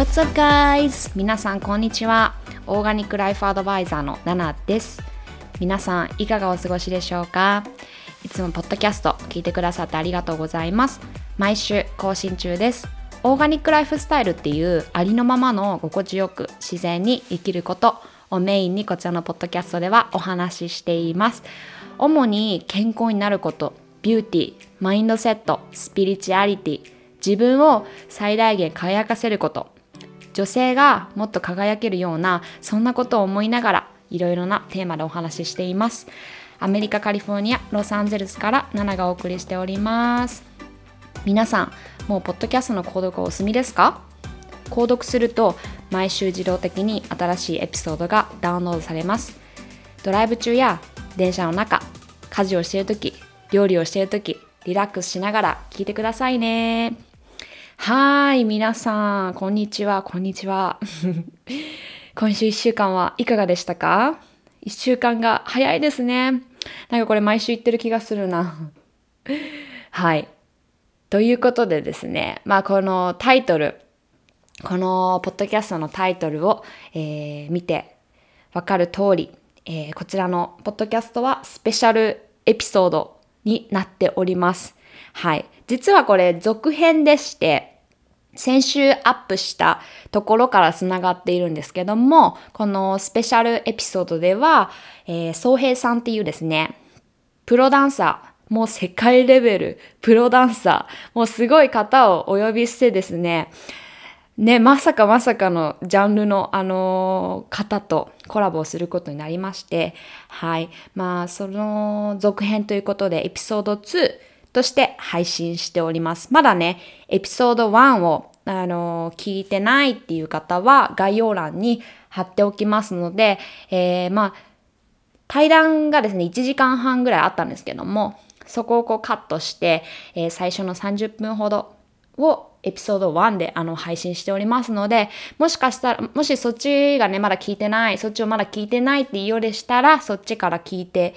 What's up guys? 皆さんこんにちは。オーガニックライフアドバイザーのナナです。皆さんいかがお過ごしでしょうか？いつもポッドキャスト聞いてくださってありがとうございます。毎週更新中です。オーガニックライフスタイルっていうありのままの心地よく自然に生きることをメインにこちらのポッドキャストではお話ししています。主に健康になること、ビューティー、マインドセット、スピリチュアリティ、自分を最大限輝かせること、女性がもっと輝けるようなそんなことを思いながらいろいろなテーマでお話ししています。アメリカ・カリフォルニア・ロサンゼルスからナナがお送りしております。皆さん、もうポッドキャストの購読お済みですか？購読すると毎週自動的に新しいエピソードがダウンロードされます。ドライブ中や電車の中、家事をしているとき、料理をしているとき、リラックスしながら聞いてくださいね。はい、皆さん、こんにちは、こんにちは。今週1週間はいかがでしたか ?1 週間が早いですね。なんかこれ毎週言ってる気がするな。はい。ということでですね、まあこのタイトル、このポッドキャストのタイトルを、えー、見てわかる通り、えー、こちらのポッドキャストはスペシャルエピソードになっております。はい。実はこれ続編でして、先週アップしたところからつながっているんですけども、このスペシャルエピソードでは、えー、総平さんっていうですね、プロダンサー、もう世界レベル、プロダンサー、もうすごい方をお呼びしてですね、ね、まさかまさかのジャンルの、あのー、方とコラボをすることになりまして、はい。まあ、その続編ということで、エピソード2として配信しております。まだね、エピソード1を、あの、聞いてないっていう方は、概要欄に貼っておきますので、えー、まあ、対談がですね、1時間半ぐらいあったんですけども、そこをこうカットして、えー、最初の30分ほどをエピソード1であの配信しておりますので、もしかしたら、もしそっちがね、まだ聞いてない、そっちをまだ聞いてないっていうようでしたら、そっちから聞いて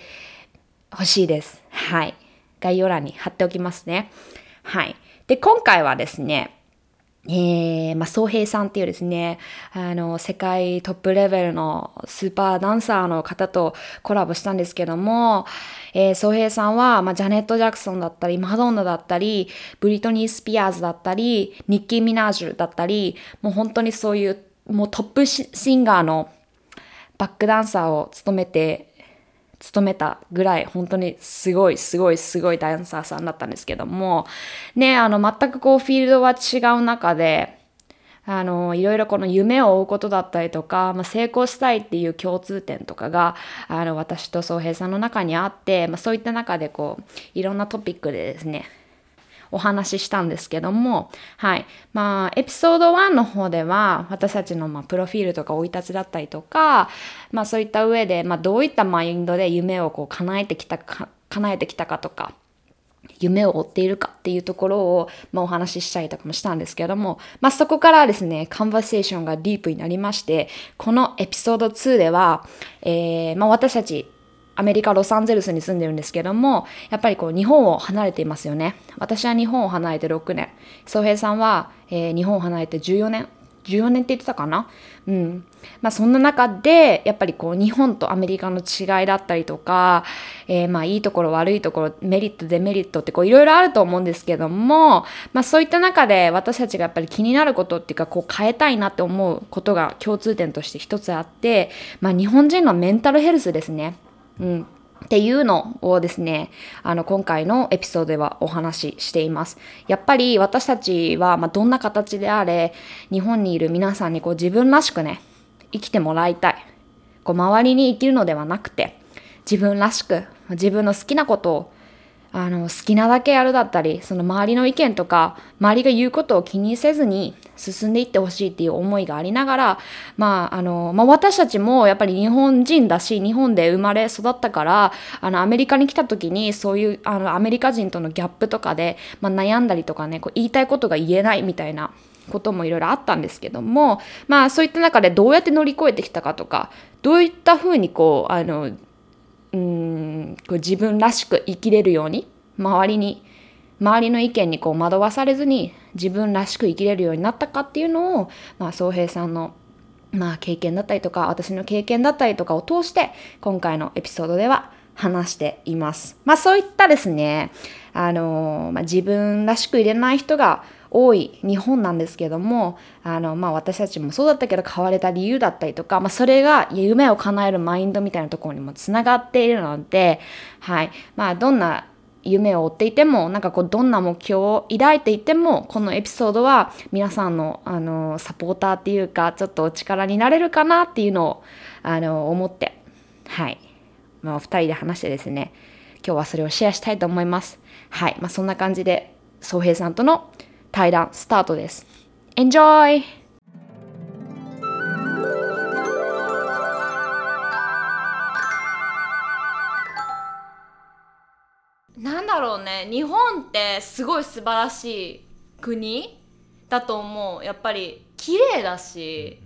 ほしいです。はい。概要欄に貼っておきますね。はい。で、今回はですね、えー、まあ、総平さんっていうですね、あの、世界トップレベルのスーパーダンサーの方とコラボしたんですけども、えー、総平さんは、まあ、ジャネット・ジャクソンだったり、マドンナだったり、ブリトニー・スピアーズだったり、ニッキー・ミナージュだったり、もう本当にそういう、もうトップシンガーのバックダンサーを務めて務めたぐらい本当にすごいすごいすごいダンサーさんだったんですけどもねあの全くこうフィールドは違う中であのいろいろこの夢を追うことだったりとか、まあ、成功したいっていう共通点とかがあの私と宗平さんの中にあって、まあ、そういった中でこういろんなトピックでですねお話ししたんですけども、はい。まあ、エピソード1の方では、私たちの、まあ、プロフィールとか生い立ちだったりとか、まあ、そういった上で、まあ、どういったマインドで夢をこう叶えてきたか、叶えてきたかとか、夢を追っているかっていうところを、まあ、お話ししたりとかもしたんですけども、まあ、そこからですね、カンバセーションがディープになりまして、このエピソード2では、えー、まあ、私たちアメリカ・ロサンゼルスに住んでるんですけども、やっぱりこう日本を離れていますよね。私は日本を離れて6年。宗平さんは、えー、日本を離れて14年。14年って言ってたかな？うん。まあそんな中で、やっぱりこう日本とアメリカの違いだったりとか、えー、まあいいところ悪いところ、メリットデメリットってこういろいろあると思うんですけども、まあそういった中で私たちがやっぱり気になることっていうかこう変えたいなって思うことが共通点として一つあって、まあ日本人のメンタルヘルスですね。うん。っていうのをですね、あの、今回のエピソードではお話ししています。やっぱり私たちは、まあ、どんな形であれ、日本にいる皆さんにこう自分らしくね、生きてもらいたい。こう周りに生きるのではなくて、自分らしく、自分の好きなことをあの、好きなだけやるだったり、その周りの意見とか、周りが言うことを気にせずに進んでいってほしいっていう思いがありながら、まあ、あの、まあ、私たちもやっぱり日本人だし、日本で生まれ育ったから、あの、アメリカに来た時に、そういう、あの、アメリカ人とのギャップとかで、まあ、悩んだりとかね、こう言いたいことが言えないみたいな、こともいろいろあったんですけども、まあそういった中でどうやって乗り越えてきたかとか、どういったふうにこう、あの、うんこう自分らしく生きれるように周りに周りの意見にこう惑わされずに自分らしく生きれるようになったかっていうのを、まあ、宗平さんのまあ、経験だったりとか私の経験だったりとかを通して今回のエピソードでは話しています。まあそういったですね、あのまあ、自分らしく入れない人が多い日本なんですけどもあの、まあ、私たちもそうだったけど変われた理由だったりとか、まあ、それが夢を叶えるマインドみたいなところにもつながっているので、はい。まあ、どんな夢を追っていてもなんかこうどんな目標を抱いていてもこのエピソードは皆さんのあのサポーターっていうかちょっとお力になれるかなっていうのをあの思ってはい、まあ、2人で話してですね今日はそれをシェアしたいと思います。はい、まあ、そんな感じで宗平さんとの対談スタートです。Enjoy! なんだろうね。日本ってすごい素晴らしい国だと思う。やっぱり綺麗だし、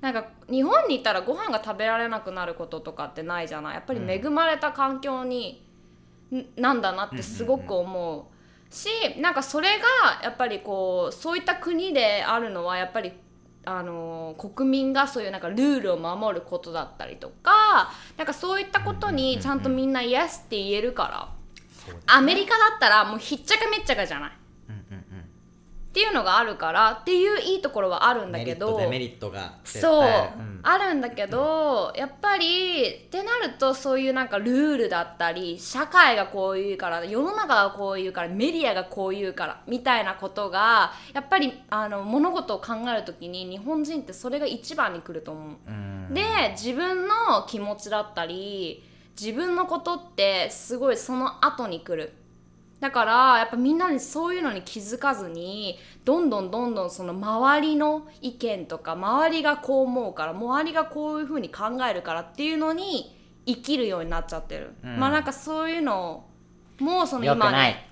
なんか日本にいたらご飯が食べられなくなることとかってないじゃない。やっぱり恵まれた環境に、なんだなってすごく思うしなんかそれがやっぱりこうそういった国であるのはやっぱりあの国民がそういうなんかルールを守ることだったりとかなんかそういったことにちゃんとみんなイエスって言えるから。アメリカだったらもうひっちゃかめっちゃかじゃない、っていうのがあるからっていういいところはあるんだけどメリットがそう、うん、あるんだけど、やっぱりってなるとそういうなんかルールだったり社会がこう言うから世の中がこう言うからメディアがこう言うからみたいなことがやっぱりあの物事を考える時に日本人ってそれが一番に来ると思う。うで自分の気持ちだったり自分のことってすごいその後に来るだからやっぱみんなにそういうのに気づかずにどんどんどんどんその周りの意見とか周りがこう思うから周りがこういうふうに考えるからっていうのに生きるようになっちゃってる、うん、まあなんかそういうのもその今ね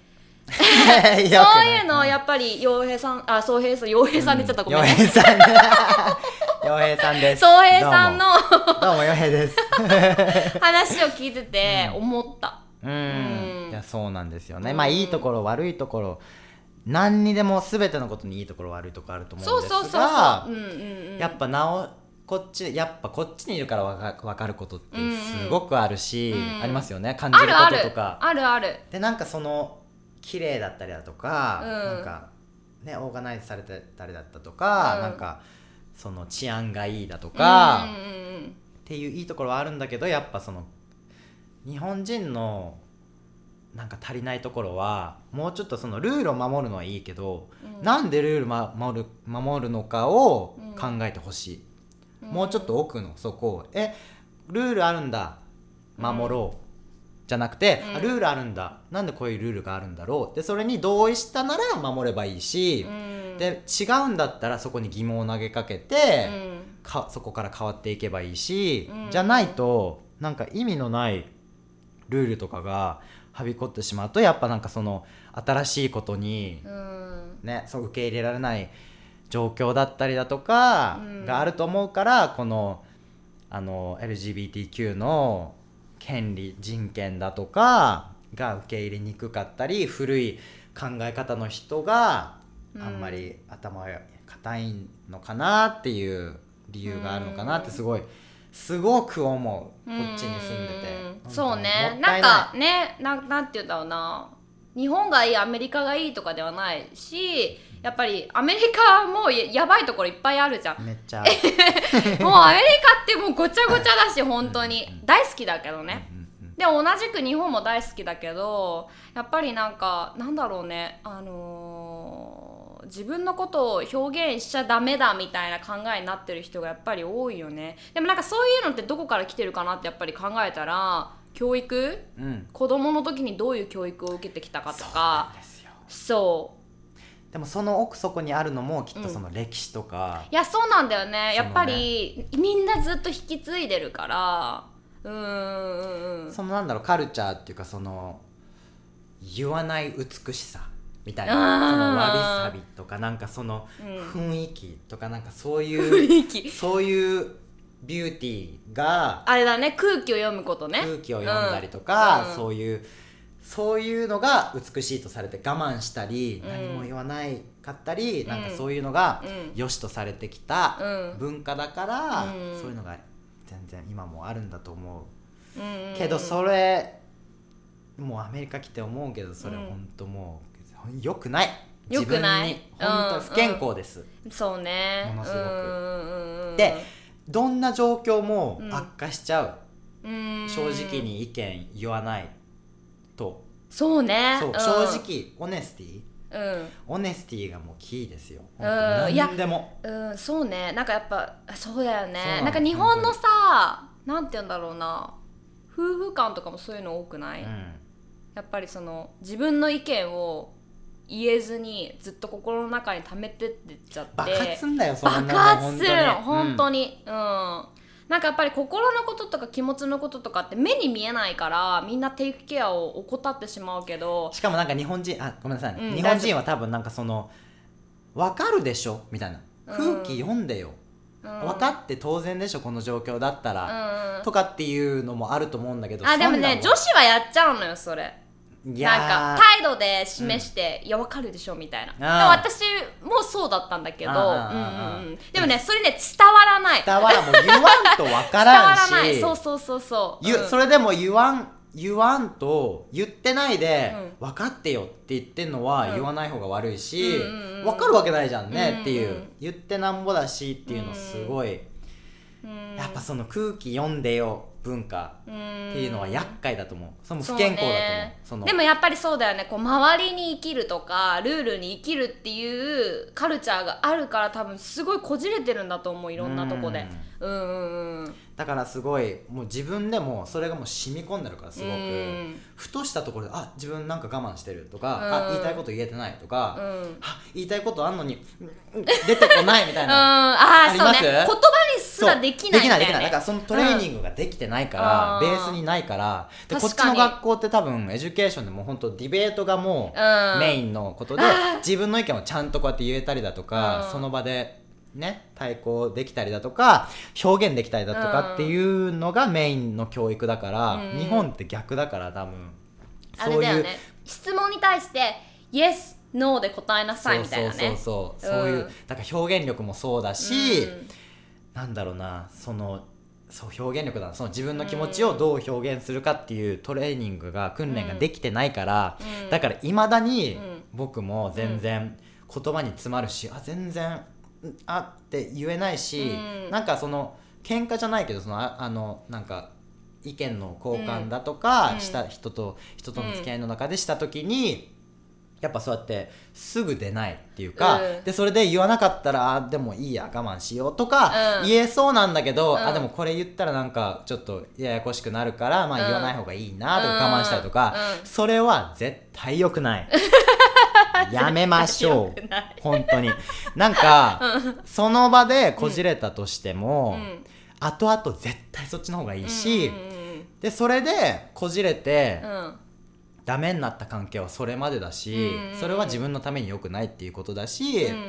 そういうのやっぱり洋平さんあ宗平さん洋平さんで言っちゃった。ごめん。ね、洋平さん。洋平さんです。宗平さんのどうも。洋平です。話を聞いてて思った、うん、いやそうなんですよね、まあいいところ悪いところ何にでも全てのことにいいところ悪いところあると思うんですがやっぱなおこっちやっぱこっちにいるから分か分かることってすごくあるし、うん。うん、ありますよね。感じることとか。あるあるでなんかその綺麗だったりだとか、うん、なんかねオーガナイズされてたりだったとか、うん、なんかその治安がいいだとか、っていういいところはあるんだけどやっぱその日本人のなんか足りないところはもうちょっとそのルールを守るのはいいけど、うん、なんでルール守る守るのかを考えてほしい、うん、もうちょっと奥のそこをえルールあるんだ。守ろう、うん、じゃなくて、うん、ルールあるんだ。なんでこういうルールがあるんだろうでそれに同意したなら守ればいいし、うん。で違うんだったらそこに疑問を投げかけて、うん、かそこから変わっていけばいいし、うん、じゃないとなんか意味のないルールとかがはびこってしまうとやっぱなんかその新しいことに、うん、ね、そう受け入れられない状況だったりだとかがあると思うから、このあの LGBTQ の権利人権だとかが受け入れにくかったり古い考え方の人があんまり頭が硬いのかなっていう理由があるのかなってすごいすごく思うこっちに住んでて。そうね。なんかねななんて言うんだろうな。日本がいいアメリカがいいとかではないしやっぱりアメリカもやばいところいっぱいあるじゃん。めっちゃ もうアメリカってもうごちゃごちゃだし本当に。大好きだけどね、で同じく日本も大好きだけどやっぱりなんかなんだろうね。あのー自分のことを表現しちゃダメだみたいな考えになってる人がやっぱり多いよね。でもなんかそういうのってどこから来てるかなってやっぱり考えたら教育、うん、子供の時にどういう教育を受けてきたかとか。そうでもその奥底にあるのもきっとその歴史とか、うん、いやそうなんだよね。やっぱりみんなずっと引き継いでるから。うん。そのなんだろうカルチャーっていうかその言わない美しさみたいな。そのわびさびとかなんかその雰囲気とかなんかそういう、雰囲気。そういうビューティーがあれだね空気を読むことね。空気を読んだりとか、うん、そういうそういうのが美しいとされて我慢したり、うん。何も言わないかったり、ん。なんかそういうのがうん。良しとされてきたうん。文化だから、うん。そういうのが全然今もあるんだと思う、うん。けどそれもうアメリカ来て思うけどそれうん。本当もうよくない。良くない？本当不健康です、そうね。ものすごく。うんうんうんうん。でどんな状況もうん。悪化しちゃう、うん。正直に意見言わないと、そうね。そう、ん。正直オネスティうん。オネスティがもうキーですよ、うん。何でも。うん、そうね。なんかやっぱそうだよね。なんか日本のさなんて言うんだろうな。夫婦間とかもそういうの多くない、うん。やっぱりその自分の意見を言えずにずっと心の中に溜めてってっちゃって。爆発すんだよそんな爆の発するの本当に。に。うん、なんかやっぱり心のこととか気持ちのこととかって目に見えないからみんなテイクケアを怠ってしまうけど。うんしかもなんか日本人あごめんなさい。ね、うん日本人は多分なんかその分かるでしょ？みたいな。空気読んでよ、うん。分かって当然でしょ？この状況だったら、うん。とかっていうのもあると思うんだけどあでもね女子はやっちゃうのよそれなんーか態度で示して、いやわかるでしょみたいな。私もそうだったんだけど、でもねそれね伝わらない。伝わらんもう言わんと分か伝らんし。わらない。そうそうそうそう、ゆうん。それでも言わん言わんと言ってないで、う分かってよって言ってんのはうん。言わない方が悪いし、うん分かるわけないじゃんねっていう、うん。う。ん言ってなんぼだしっていうのすごい、うん。やっぱその空気読んでよ文化っていうのは厄介だと思う。その不健康だと思う。ね。でもやっぱりそうだよね。こう周りに生きるとかルールに生きるっていうカルチャーがあるから多分すごいこじれてるんだと思う。いろんなとこでうんうんうん。だからすごいもう自分でもそれがもう染み込んでるからすごく、うん。ふとしたところであ自分なんか我慢してるとか、うん。あ言いたいこと言えてないとか、うん。あ言いたいことあんのにうん出てこないみたい うん、な、あああります？ね。言葉にすらできないできないできない。だからそのトレーニングができてないから、うん。ベースにないからでこっちの学校って多分 education でも本当ディベートがもうメインのことで、自分の意見をちゃんとこうやって言えたりだとか、うん。その場でね対抗できたりだとか表現できたりだとかっていうのがメインの教育だから、うん。日本って逆だから多分。あそういう。ね質問に対して「Yes」「No」で答えなさいみたいなね。そうそうそうそう、そういううん。だから表現力もそうだし、うん。なんだろうなそのそう表現力だな。その自分の気持ちをどう表現するかっていうトレーニングが訓練ができてないから、うん。だからいまだにうん。僕も全然言葉に詰まるし、あ全然うんあって言えないし、うん。なんかその喧嘩じゃないけどそのああのなんか意見の交換だとか、うん。した人と人との付き合いの中でした時に、やっぱそうやってすぐ出ないっていうか、うん。でそれで言わなかったらあでもいいや我慢しようとか、うん。言えそうなんだけど、うん。あでもこれ言ったらなんかちょっとややこしくなるから、まあ、うん。言わない方がいいなとかうん我慢したりとか、うん。それは絶対良くない やめましょう。本当に。なんか、その場でこじれたとしても、うん。後々絶対そっちの方がいいし、でそれでこじれて、うんうんダメになった関係はそれまでだし、うんそれは自分のために良くないっていうことだし、うんうん。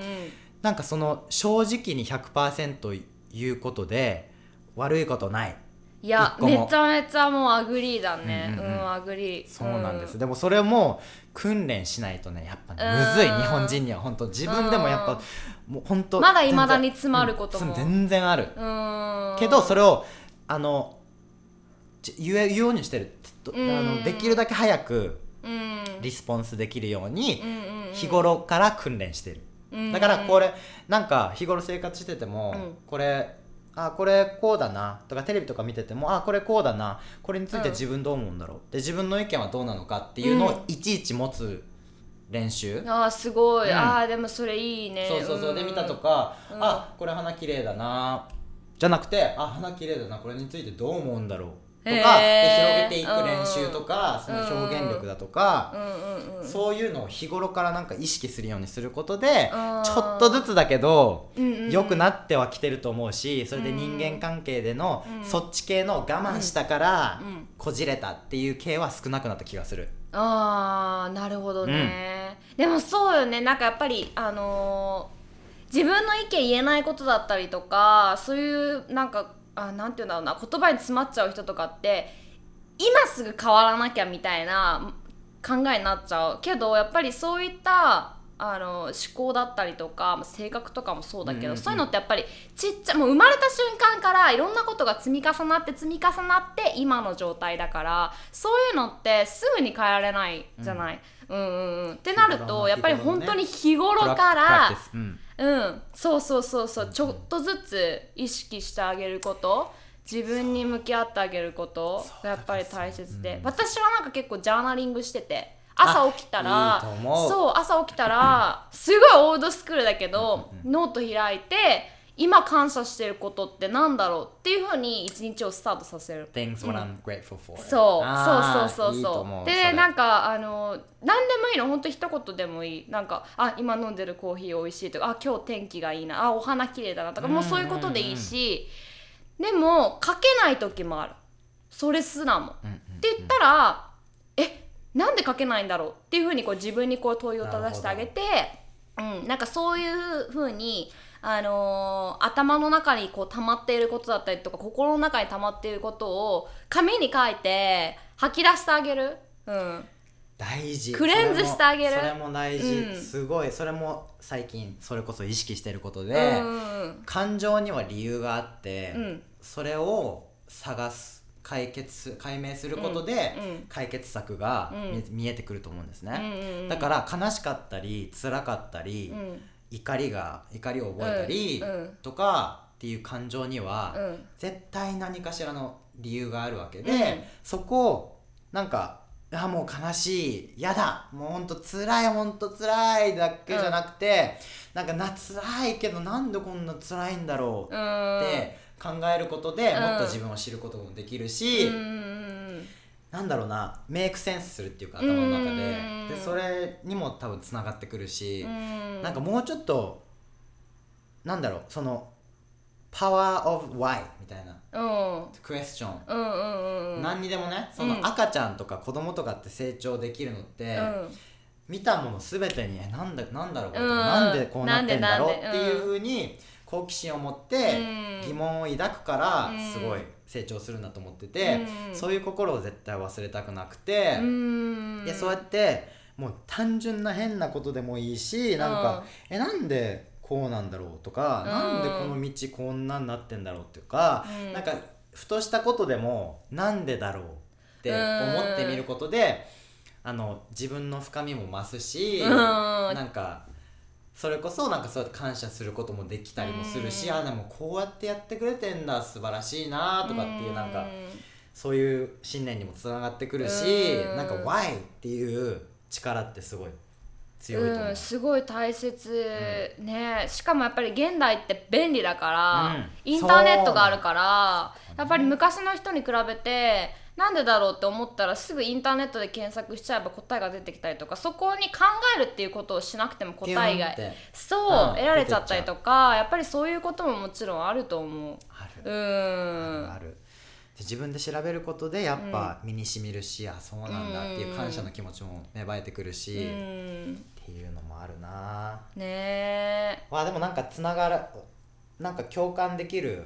なんかその正直に100%言うことで悪いことない。いやめちゃめちゃもう agree だね。ううん agree。そうなんです、ん。でもそれも訓練しないとねやっぱねむずいうん日本人には本当。自分でもやっぱもう本当まだ未だに詰まることも。うん全然ある。うん。けどそれをあのち言えようにしてる。とあうん。のできるだけ早くうん。 response できるように日頃から訓練してる、うん。だからこれなんか日頃生活してても、うん。これあこれこうだなとかテレビとか見ててもあこれこうだなこれについてうん。自分どう思うんだろうで自分の意見はどうなのかっていうのうん。をいちいち持つ練習、あーすごい、うん。あーでもそれいいね。そうそうそう、ん。で見たとか、うん。あこれ花綺麗だな。じゃなくてあ花綺麗だな。これについてどう思うんだろうとか、で広げていく練習とか、その表現力だとか、うんうんうんそういうのを日頃からなんか意識するようにすることでうんちょっとずつだけどうんうんうん。良くなってはきてると思うしそれで人間関係でのうんそっち系の我慢したからうん。こじれたっていう系は少なくなった気がする。あーなるほどね、でもそうよね。なんかやっぱりあのー自分の意見言えないことだったりとかそういうなんかあなんていうんだろうな言葉に詰まっちゃう人とかって今すぐ変わらなきゃみたいな考えになっちゃう。けどやっぱりそういったあの思考だったりとか性格とかもそうだけど、うんうんうん。そういうのってやっぱりちっちゃもう生まれた瞬間からいろんなことが積み重なって積み重なって今の状態だからそういうのってすぐに変えられないじゃない？うん、うんうんってなるとやっぱり本当に日頃からうん。うん、そうそうそうそう。ちょっとずつ意識してあげること自分に向き合ってあげることがやっぱり大切で、私はなんか結構 journaling してて朝起きたらそう朝起きたらすごい old school だけど、ノート開いて今感謝してることってなんだろうっていうふうに一日をスタートさせる。Things what I'm grateful for そうそうそうそういいとそうでなんかあの何でもいいの本当一言でもいい。なんかあ今飲んでるコーヒー美味しいとかあ今日天気がいいなあお花綺麗だなとかもうそういうことでいいしでも書けない時もある。それすらも、って言ったらえなんで書けないんだろうっていうふうにこう自分にこう問いを正してあげてうん、なんかそういうふうに、あのー頭の中にこう溜まっていることだったりとか心の中に溜まっていることを紙に書いて吐き出してあげる。うん。大事。クレンズしてあげる。それも大事、うん。すごい。それも最近それこそ意識してることで、うん。感情には理由があって、うん。それを探す解決解明することで、うんうん。解決策が見,、えてくると思うんですね、うんうんうん。だから悲しかったり辛かったり、うん。怒りが怒りを覚えたり、うんうん。とかっていう感情には、うん。絶対何かしらの理由があるわけで、うん。そこをなんかあもう悲しい嫌だもうほんと辛いほんと辛いだけじゃなくて、なんかな辛いけどなんでこんな辛いんだろううん。って考えることで、うん。もっと自分を知ることもできるし、うんうんなんだろうなメイクセンスするっていうか頭の中で,、うんでそれにも多分つながってくるし、うん。なんかもうちょっとなんだろうそのパワーオブ why みたいな。うん。クエスチョン、うんうんうん。何にでもねその赤ちゃんとか子供とかって成長できるのって、うん。見たもの全てにえなんだなんだろうこれ、うん。なんでこうなってんだろうっていうふうに好奇心を持ってうん。疑問を抱くからうん。すごい成長するんだと思ってて、うん。そういう心を絶対忘れたくなくて、うん。でそうやってもう単純な変なことでもいいしなんか、えなんでこうなんだろうとか、うん。なんでこの道こんなになってんだろうっていうか、うん。なんかふとしたことでもなんでだろうって思ってみることで、あの自分の深みも増すし、うん。なんかそれこそなんかそうやって感謝することもできたりもするし、うん。あでもこうやってやってくれてんだ素晴らしいなとかっていうなんか。うそういう信念にもつながってくるし、うん。なんか「Why」っていう力ってすごい強いと思う、うん、すごい大切、ね。しかもやっぱり現代って便利だから、うん。インターネットがあるからやっぱり昔の人に比べてなんでだろうって思ったらすぐインターネットで検索しちゃえば答えが出てきたりとかそこに考えるっていうことをしなくても答えがそう、うん得られちゃったりとかやっぱりそういうことももちろんあると思う。ある、うん。あるで自分で調べることでやっぱ身にしみるし、あそうなんだっていう感謝の気持ちも芽生えてくるし、うっんていうのもあるな。ねえ。まあでもなんかつながるなんか共感できる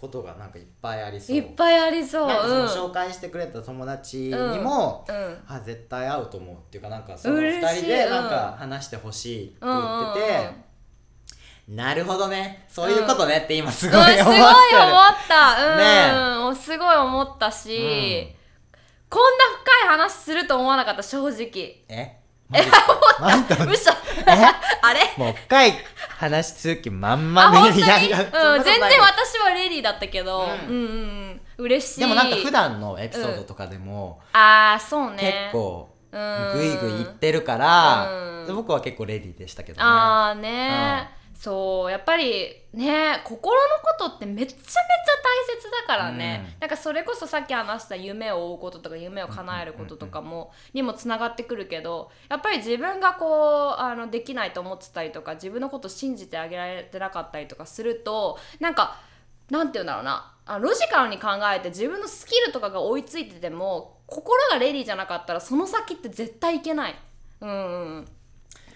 ことがなんかいっぱいありそう。いっぱいありそう。なんかそのうん。紹介してくれた友達にも、うん。あ絶対合うと思うっていうかなんかその2嬉しい。人でなんか話してほしいって言ってて、うんなるほどねそういうことねって今すごいごい思ってる、思った。うん、ねすごい思ったし、こんな深い話すると思わなかった正直。え？マジですかなんか嘘。あれ？もう深い話する気満あ々本当に？いやいやそんなことうん、全然私はレディーだったけど、ううんん、うんうん。嬉しい。でもなんか普段のエピソードとかでも、ああそう結ね。構うん。グイグイ言ってるから、うん。で僕は結構レディーでしたけどね。ああね、そうやっぱりね心のことってめちゃめちゃ大切だからね、うん。なんかそれこそさっき話した夢を追うこととか夢を叶えることとかも、にもつながってくるけどやっぱり自分がこうあのできないと思ってたりとか自分のこと信じてあげられてなかったりとかするとなんかなんて言うんだろうな。あロジカルに考えて自分のスキルとかが追いついてても心がレディーじゃなかったらその先って絶対いけない。うんうん、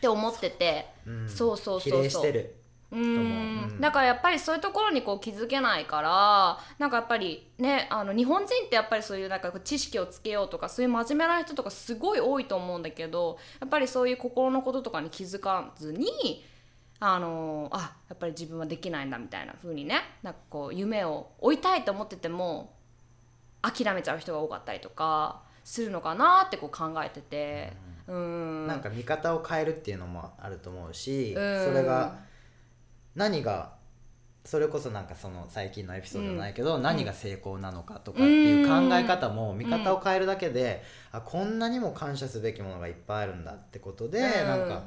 って思ってて、うん。そうそう比そうそう。例してる。うん、だからやっぱりそういうところにこう気づけないからなんかやっぱりねあの日本人ってやっぱりそういうなんか知識をつけようとかそういう真面目な人とかすごい多いと思うんだけどやっぱりそういう心のこととかに気づかずにあのあやっぱり自分はできないんだみたいな風にねなんかこう夢を追いたいと思ってても諦めちゃう人が多かったりとかするのかなってこう考えてて。うん、なんか見方を変えるっていうのもあると思うし、うん、それが何がそれこそなんかその最近のエピソードじゃないけど、うん、何が成功なのかとかっていう考え方も見方を変えるだけで、あこんなにも感謝すべきものがいっぱいあるんだってことで、うん、なんか。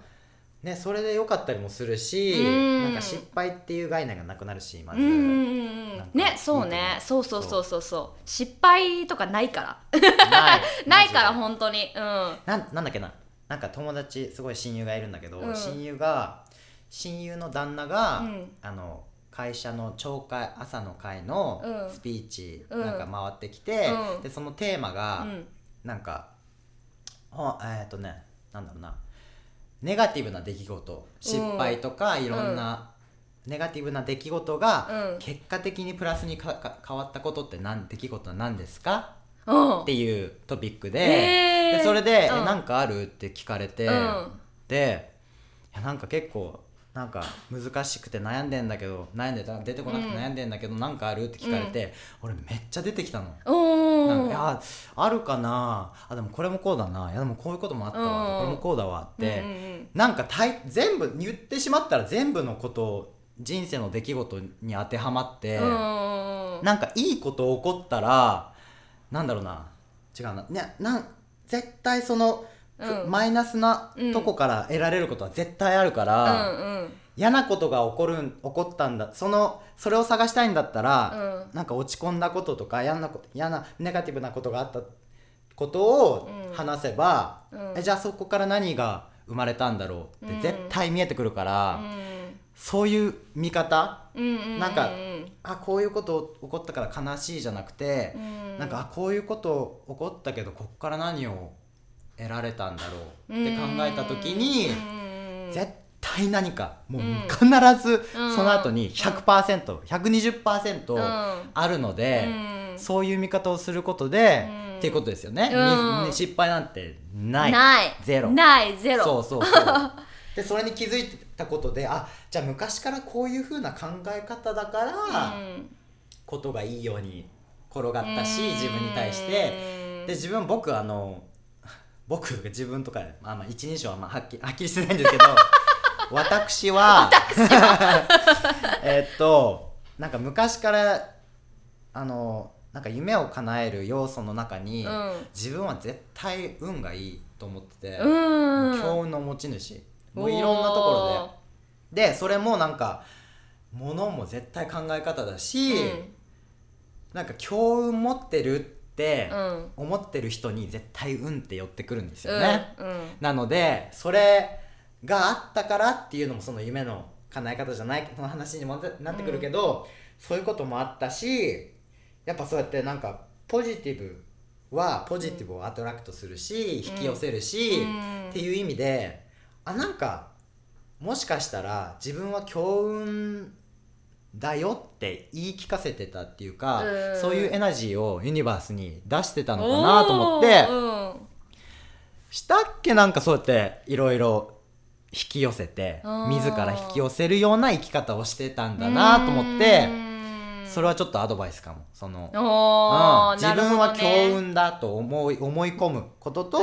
ね、それで良かったりもするし、うん、なんか失敗っていう概念がなくなるしまず、ねそうね。そうそうそうそうそう。失敗とかないから。ない。ないから本当に。うん。ななんだっけな。なんか友達すごい親友がいるんだけど、うん、親友が親友の旦那が、うん、あの会社の朝会朝の会のスピーチなんか回ってきて、でそのテーマが、うん、なんかえっ、ー、とねなんだろうなネガティブな出来事失敗とかいろんな、ネガティブな出来事が結果的にプラスに変わったことって何出来事は何ですか？っていうトピックででそれで「えなんかある?」って聞かれて、でいやなんか結構なんか難しくて悩んでんだけど悩んでた出てこなくて悩んでんだけど、うん、なんかある？って聞かれて、うん、俺めっちゃ出てきたの。なんかいやあるかな。あでもこれもこうだな。いやでもこういうこともあったわ。これもこうだわって、うんうん、なんかたい全部言ってしまったら全部のことを人生の出来事に当てはまって、うん、なんかいいこと起こったらなんだろうな。違うな。ねなん絶対そのうん、マイナスなとこから得られることは絶対あるから、うんうん、嫌なことが起こる起こったんだそのそれを探したいんだったら、うん、なんか落ち込んだこととか嫌なこと嫌なネガティブなことがあったことを話せば、えじゃあそこから何が生まれたんだろうって絶対見えてくるから、そういう見方、うんうん、なんかあこういうこと起こったから悲しいじゃなくて、うん、なんかあこういうこと起こったけどこっから何を得られたんだろうって考えた時に絶対何かもう必ずその後に 100%120% あるのでそういう見方をすることでっていうことですよね。失敗なんてない。ない。ゼロ。ないゼロ。そうそうそう。でそれに気づいたことであじゃあ昔からこういうふうな考え方だからことがいいように転がったし自分に対して。で自分僕あの僕が自分とか、まあ、まあ一人称はまあはっきりはっきりしてないんですけど私はえっとなんか昔からあのなんか夢を叶える要素の中に、うん、自分は絶対運がいいと思ってて、うん、強運の持ち主。もういろんなところで。でそれもなんか物も絶対考え方だし、うん、なんか強運持ってるってって思ってる人に絶対運って寄ってくるんですよね、うん。うん、なのでそれがあったからっていうのもその夢の叶え方じゃないの話にもなってくるけど、うん、そういうこともあったしやっぱそうやってなんかポジティブはポジティブをアトラクトするし、引き寄せるし、っていう意味であなんかもしかしたら自分は強運だよって言い聞かせてたっていうか、うん、そういうエナジーをユニバースに出してたのかなと思って、うん、したっけ？なんかそうやっていろいろ引き寄せて自ら引き寄せるような生き方をしてたんだなと思ってそれはちょっとアドバイスかも。その、うん、自分は強運だと思い思い込むことと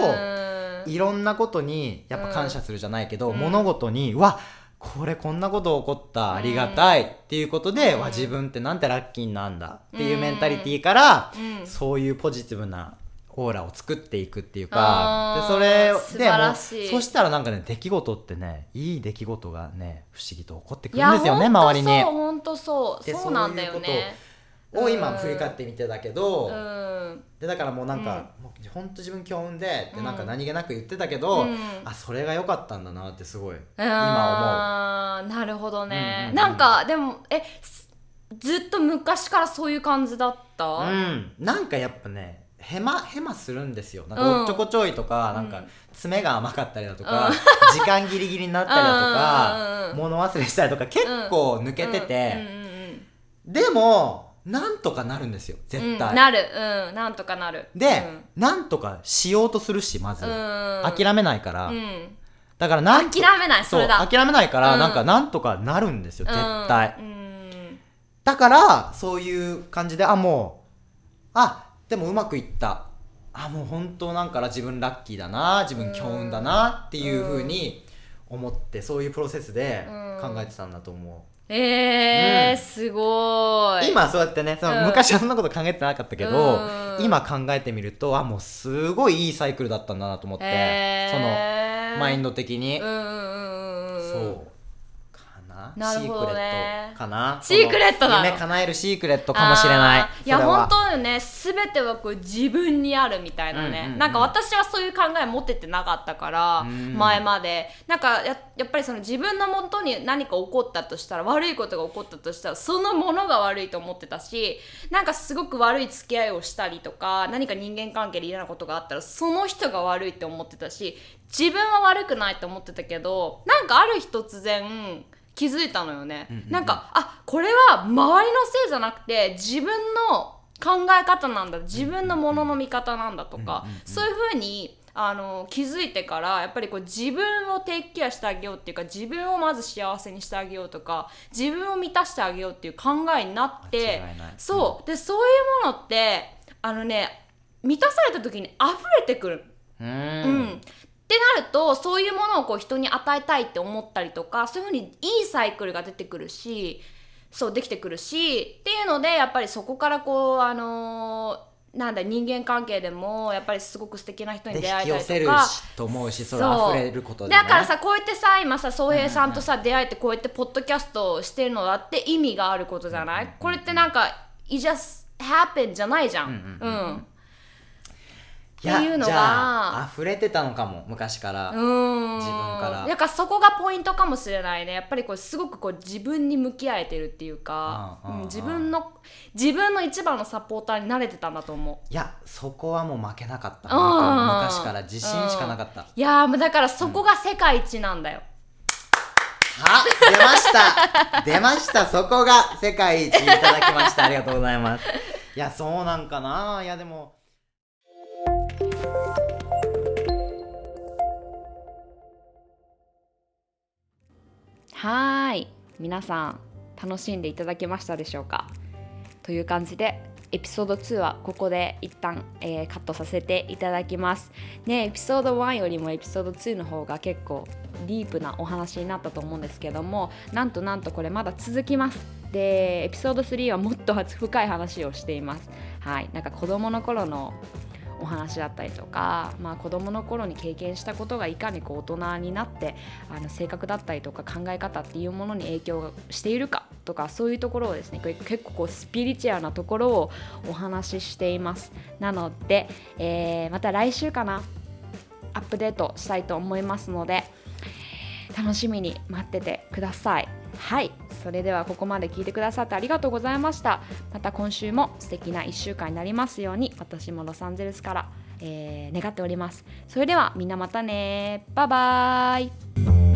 いろんなことにやっぱ感謝するじゃないけど、物事にわっこれこんなこと起こったありがたいっていうことで、うん、わ自分ってなんてラッキーなんだっていうメンタリティーから、うん、そういうポジティブなオーラを作っていくっていうかでそれでもそしたらなんかね出来事ってねいい出来事がね不思議と起こってくるんですよね周りに。本当そう。そうなんだよね。を今振り返ってみてだけど、でだからもうなんか、うん、ほんと自分強運でってなんか何気なく言ってたけど、うん、あそれが良かったんだなってすごい今思う。なるほどね、うんうん、なんかでもえずっと昔からそういう感じだった？うん。なんかやっぱねヘマヘマするんですよ。なんかおっちょこちょいとか、うん。なんか爪が甘かったりだとうか、時間ギリギリになったりだとか、うん。物忘れしたりとか結構抜けてて、うん。うんうんでもなんとかなるんですよ。絶対、うん。なる。うん。なんとかなる。で、なんとかしようとするしまず、うん、諦めないから、うん。だからなんと諦めない。それだ。諦めないから、うん。なんかなんとかなるんですよ絶対、うん。だからそういう感じであもうあでもうまくいった。あもう本当なんか自分ラッキーだな自分強運だなっていうふうに思ってそういうプロセスで考えてたんだと思えーうん。すごう、い。今そうやってねそのうん。昔はそんなこと考えてなかったけど、うん。今考えてみるとあもうすごいいいサイクルだったんだなと思って、えー。そのマインド的に、うんうんうんそう。かななるほどね。シークレットかな。シークレットなの？その夢叶えるシークレットかもしれない。いや本当よね。全てはこう自分にあるみたいなね、うんうんうん。なんか私はそういう考え持っててなかったから、うん。前まで。なんかややっぱりその自分のもとに何か起こったとしたら悪いことが起こったとしたらそのものが悪いと思ってたしなんかすごく悪い付き合いをしたりとか何か人間関係で嫌なことがあったらその人が悪いって思ってたし自分は悪くないと思ってたけどなんかある日突然気づいたのよね、うんうんうん。なんかあこれは周りのせいじゃなくて自分の考え方なんだ。自分のものの見方なんだとか、うんうんうんそういうふうにあの気づいてからやっぱりこう自分をテイクケアしてあげようっていうか自分をまず幸せにしてあげようとか自分を満たしてあげようっていう考えになってそう。でそういうものってあのね満たされた時に溢れてくる。ううん。ん、ってなるとそういうものをこう人に与えたいって思ったりとかそういうふうにいいサイクルが出てくるしそうできてくるしっていうのでやっぱりそこからこうあのーなんだ人間関係でもやっぱりすごく素敵な人にで出会引き寄せるえたりとか。しと思うしそれ溢れることで、ね、だからさこうやってさ今さ宗平さんとさ、出会えてこうやってポッドキャストをしてるのだって意味があることじゃない、これってなんか「it just happen」じゃないじゃん。うんううんん。いやっていうのが。じゃあ溢れてたのかも昔から、うん。自分から。だからそこがポイントかもしれないね。やっぱりこうすごくこう自分に向き合えてるっていうか、うんうんうん。自分の自分の一番のサポーターになれてたんだと思う。いやそこはもう負けなかったう。ん。昔から自信しかなかった、いやーもうだからそこが世界一なんだよ、あ出ました。出ました。そこが世界一いただきました。ありがとうございます。いやそうなんかな。いやでもはーい。皆さん楽しんでいただけましたでしょうか？という感じでエピソード2はここで一旦、えーカットさせていただきます。ねエピソード1よりもエピソード2の方が結構ディープなお話になったと思うんですけどもなんとなんとこれまだ続きます。でエピソード3はもっと深い話をしています。はい。なんか子供の頃のお話だったりとか、まあ、子供の頃に経験したことがいかにこう大人になってあの性格だったりとか考え方っていうものに影響しているかとかそういうところをですね結構こうスピリチュアルなところをお話ししています。なので、えーまた来週かなアップデートしたいと思いますので楽しみに待っててください。はい。それではここまで聞いてくださってありがとうございました。また今週も素敵な1週間になりますように私もロサンゼルスから、えー願っております。それではみんなまたね。バイバーイ。